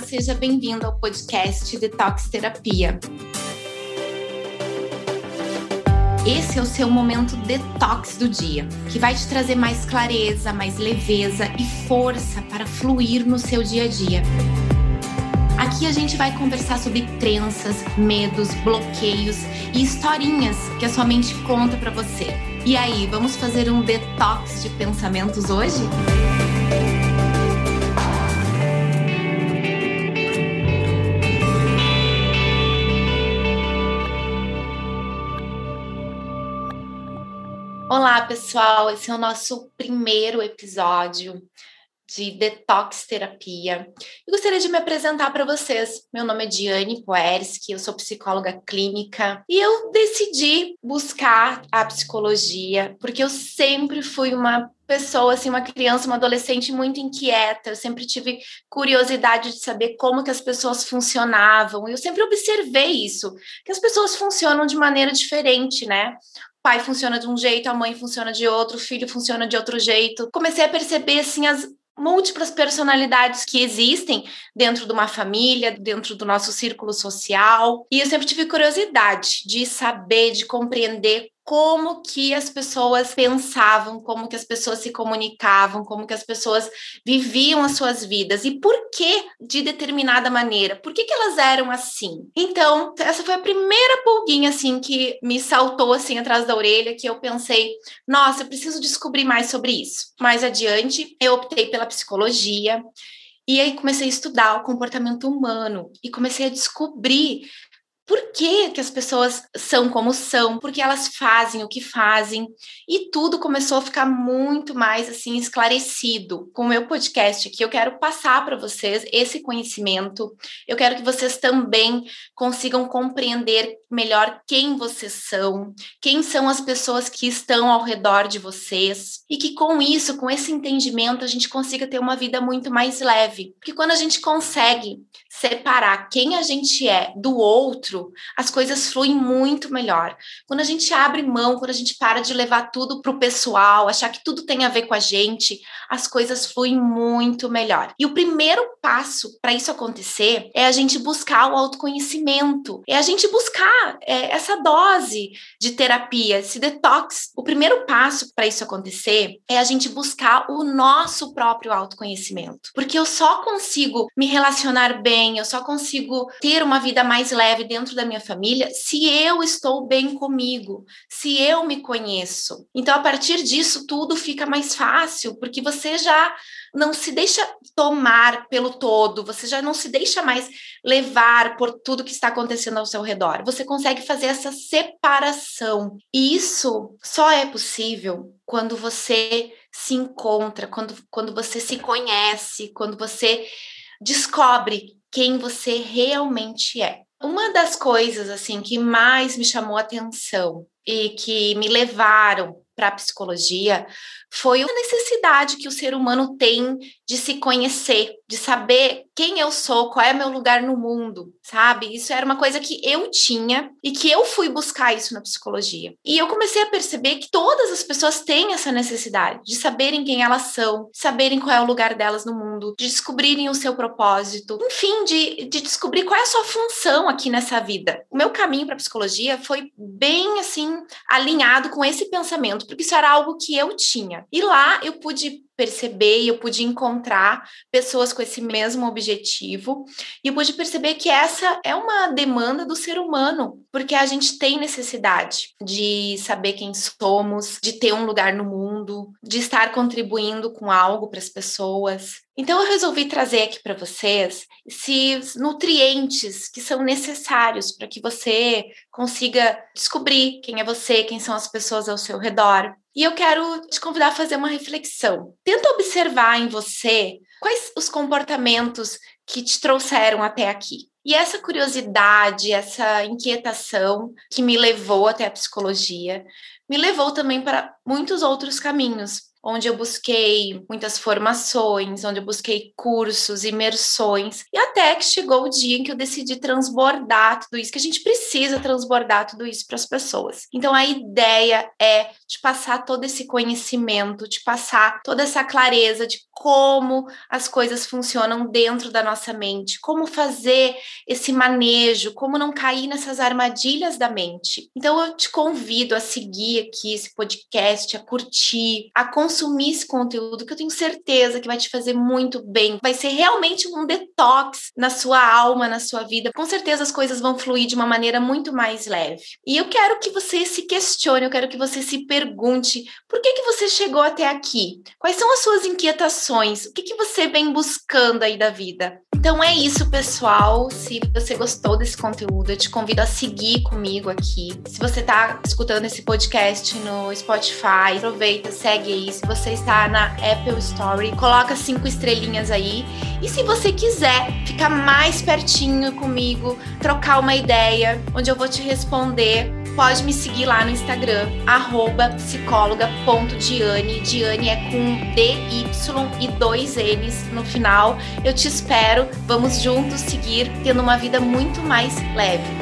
Seja bem-vindo ao podcast Detox Terapia. Esse é o seu momento detox do dia, que vai te trazer mais clareza, mais leveza e força para fluir no seu dia a dia. Aqui a gente vai conversar sobre crenças, medos, bloqueios e historinhas que a sua mente conta para você. E aí, vamos fazer um detox de pensamentos hoje? Olá, pessoal. Esse é o nosso primeiro episódio de detox terapia. Eu gostaria de me apresentar para vocês. Meu nome é Diane Poerski, eu sou psicóloga clínica e eu decidi buscar a psicologia porque eu sempre fui uma pessoa, assim, uma criança, uma adolescente muito inquieta. Eu sempre tive curiosidade de saber como que as pessoas funcionavam. Eu sempre observei isso, que as pessoas funcionam de maneira diferente, né? Pai funciona de um jeito, a mãe funciona de outro, o filho funciona de outro jeito. Comecei a perceber assim as múltiplas personalidades que existem dentro de uma família, dentro do nosso círculo social. E eu sempre tive curiosidade de saber, de compreender como que as pessoas pensavam, como que as pessoas se comunicavam, como que as pessoas viviam as suas vidas e por que de determinada maneira, por que, que elas eram assim. Então, essa foi a primeira pulguinha assim que me saltou assim atrás da orelha, que eu pensei, nossa, eu preciso descobrir mais sobre isso. Mais adiante, eu optei pela psicologia e aí comecei a estudar o comportamento humano e comecei a descobrir por que, que as pessoas são como são, por que elas fazem o que fazem, e tudo começou a ficar muito mais assim esclarecido. Com o meu podcast aqui, eu quero passar para vocês esse conhecimento. Eu quero que vocês também consigam compreender melhor quem vocês são, quem são as pessoas que estão ao redor de vocês, e que com isso, com esse entendimento, a gente consiga ter uma vida muito mais leve. Porque quando a gente consegue separar quem a gente é do outro, as coisas fluem muito melhor. Quando a gente abre mão, quando a gente para de levar tudo para o pessoal, achar que tudo tem a ver com a gente, as coisas fluem muito melhor. E o primeiro passo para isso acontecer é a gente buscar o autoconhecimento, é a gente buscar é, essa dose de terapia, esse detox. O primeiro passo para isso acontecer é a gente buscar o nosso próprio autoconhecimento, porque eu só consigo me relacionar bem eu só consigo ter uma vida mais leve dentro da minha família se eu estou bem comigo, se eu me conheço. Então, a partir disso, tudo fica mais fácil, porque você já não se deixa tomar pelo todo, você já não se deixa mais levar por tudo que está acontecendo ao seu redor. Você consegue fazer essa separação. E isso só é possível quando você se encontra, quando, quando você se conhece, quando você descobre quem você realmente é. Uma das coisas assim que mais me chamou atenção e que me levaram para a psicologia foi a necessidade que o ser humano tem de se conhecer, de saber quem eu sou, qual é meu lugar no mundo, sabe? Isso era uma coisa que eu tinha e que eu fui buscar isso na psicologia. E eu comecei a perceber que todas as pessoas têm essa necessidade de saberem quem elas são, saberem qual é o lugar delas no mundo, de descobrirem o seu propósito, enfim, de, de descobrir qual é a sua função aqui nessa vida. O meu caminho para a psicologia foi bem assim alinhado com esse pensamento, porque isso era algo que eu tinha. E lá eu pude perceber e eu pude encontrar pessoas com esse mesmo objetivo e eu pude perceber que essa é uma demanda do ser humano, porque a gente tem necessidade de saber quem somos, de ter um lugar no mundo, de estar contribuindo com algo para as pessoas. Então eu resolvi trazer aqui para vocês esses nutrientes que são necessários para que você consiga descobrir quem é você, quem são as pessoas ao seu redor, e eu quero te convidar a fazer uma reflexão. Tenta observar em você quais os comportamentos que te trouxeram até aqui. E essa curiosidade, essa inquietação que me levou até a psicologia, me levou também para muitos outros caminhos. Onde eu busquei muitas formações, onde eu busquei cursos, imersões, e até que chegou o dia em que eu decidi transbordar tudo isso, que a gente precisa transbordar tudo isso para as pessoas. Então a ideia é te passar todo esse conhecimento, te passar toda essa clareza de como as coisas funcionam dentro da nossa mente, como fazer esse manejo, como não cair nessas armadilhas da mente. Então eu te convido a seguir aqui esse podcast, a curtir, a esse conteúdo que eu tenho certeza que vai te fazer muito bem. Vai ser realmente um detox na sua alma, na sua vida. Com certeza as coisas vão fluir de uma maneira muito mais leve. E eu quero que você se questione, eu quero que você se pergunte por que que você chegou até aqui? Quais são as suas inquietações? o que, que você vem buscando aí da vida? Então é isso, pessoal. Se você gostou desse conteúdo, eu te convido a seguir comigo aqui. Se você está escutando esse podcast no Spotify, aproveita, segue aí. Se você está na Apple Story, coloca cinco estrelinhas aí. E se você quiser ficar mais pertinho comigo, trocar uma ideia, onde eu vou te responder pode me seguir lá no Instagram, psicóloga.diane. Diane é com D-Y e dois N's no final. Eu te espero. Vamos juntos seguir tendo uma vida muito mais leve.